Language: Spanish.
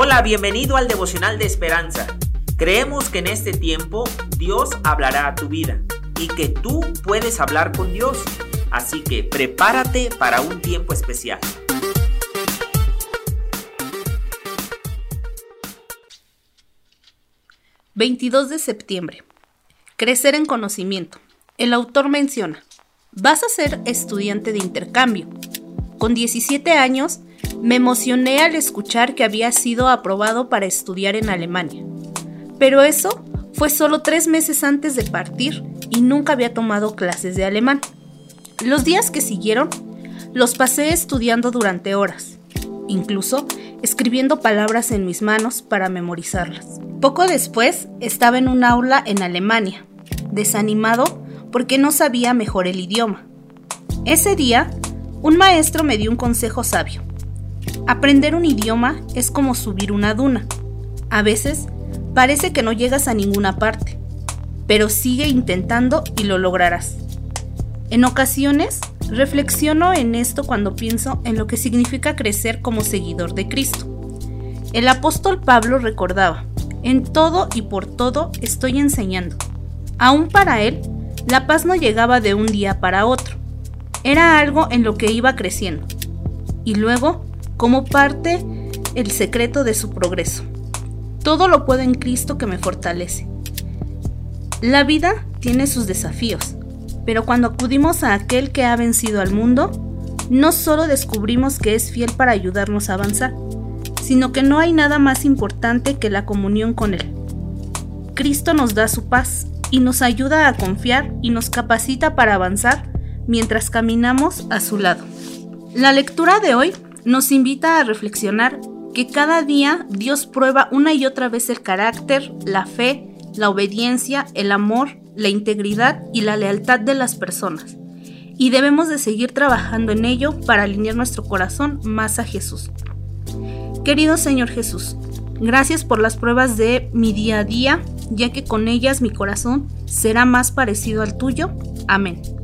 Hola, bienvenido al devocional de esperanza. Creemos que en este tiempo Dios hablará a tu vida y que tú puedes hablar con Dios. Así que prepárate para un tiempo especial. ...22 de septiembre... ...crecer en conocimiento... ...el autor menciona... ...vas a ser estudiante de intercambio... ...con 17 años me emocioné al escuchar que había sido aprobado para estudiar en Alemania. Pero eso fue solo tres meses antes de partir y nunca había tomado clases de alemán. Los días que siguieron los pasé estudiando durante horas, incluso escribiendo palabras en mis manos para memorizarlas. Poco después estaba en un aula en Alemania, desanimado porque no sabía mejor el idioma. Ese día, un maestro me dio un consejo sabio. Aprender un idioma es como subir una duna. A veces parece que no llegas a ninguna parte, pero sigue intentando y lo lograrás. En ocasiones, reflexiono en esto cuando pienso en lo que significa crecer como seguidor de Cristo. El apóstol Pablo recordaba, en todo y por todo estoy enseñando. Aún para él, la paz no llegaba de un día para otro. Era algo en lo que iba creciendo. Y luego como parte el secreto de su progreso. Todo lo puedo en Cristo que me fortalece. La vida tiene sus desafíos, pero cuando acudimos a aquel que ha vencido al mundo, no solo descubrimos que es fiel para ayudarnos a avanzar, sino que no hay nada más importante que la comunión con Él. Cristo nos da su paz y nos ayuda a confiar y nos capacita para avanzar mientras caminamos a su lado. La lectura de hoy nos invita a reflexionar que cada día Dios prueba una y otra vez el carácter, la fe, la obediencia, el amor, la integridad y la lealtad de las personas. Y debemos de seguir trabajando en ello para alinear nuestro corazón más a Jesús. Querido Señor Jesús, gracias por las pruebas de mi día a día, ya que con ellas mi corazón será más parecido al tuyo. Amén.